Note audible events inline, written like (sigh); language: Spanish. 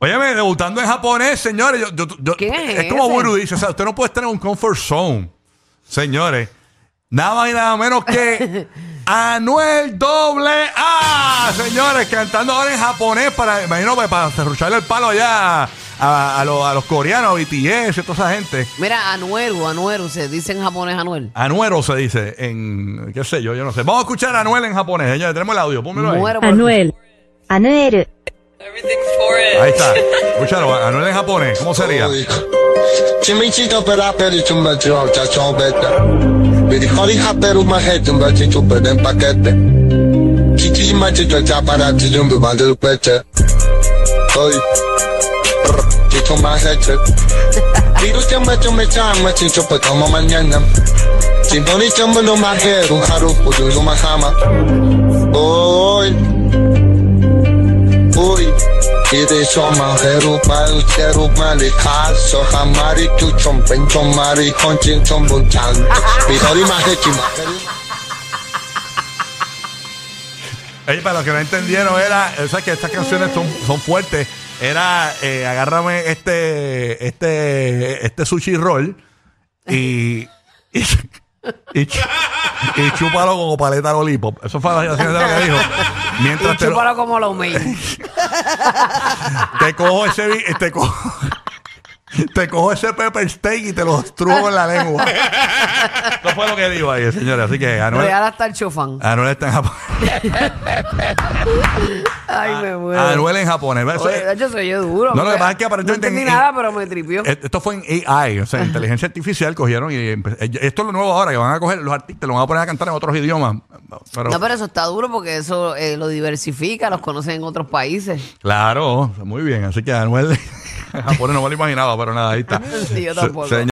Óyeme, debutando en japonés, señores. Yo, yo- yo- ¿Quién es como ese? Buru dice, o sea, usted no puede estar en un comfort zone. Señores, nada más y nada menos que (laughs) Anuel Doble A, señores, cantando ahora en japonés para, imagino, pues, para cerrucharle el palo allá a, a los, a los coreanos, a BTS y toda esa gente. Mira, Anueru, Anueru, se dice en japonés Anuel. Anuero se dice en, qué sé yo, yo no sé. Vamos a escuchar a Anuel en japonés, señores. Tenemos el audio, pónmelo ahí. Muero por- Anuel. Anuel. Ahí está. Escúchalo, Anuel en japonés. ¿Cómo sería? Chimichito pera peri chumba chua chachón beta. Chumba en paquete. Chichima chichua peche. Chumbe mañana. No haru, para los que no entendieron, era, o que estas canciones son, son fuertes. Era, eh, agárrame este, este, este sushi roll y, y y chúpalo como paleta lollipop. Eso fue la de lo que dijo. Mientras Y te, lo- chúpalo como lo mío. (laughs) te cojo ese, te cojo, (laughs) te cojo ese pepper steak y te lo estrujo en la lengua. (laughs) Eso fue lo que dijo ahí, señores. Así que Anuel, Real hasta el chofán. Anuel está en Japón. (laughs) Ay, me muero. Anuel en japonés. Eso Oye, hecho, soy yo duro. No, lo que pasa es que aparentemente No entendí en- nada, pero me tripió. Eh, Esto fue en AI, o sea, inteligencia artificial cogieron y eh, esto es lo nuevo ahora, que van a coger los artistas, lo van a poner a cantar en otros idiomas. Pero, No, pero eso está duro porque eso eh, lo diversifica, los conocen en otros países. Claro, muy bien. Así que Anuel en japonés no me lo imaginaba, pero nada, ahí está. Sí, yo tampoco. Se-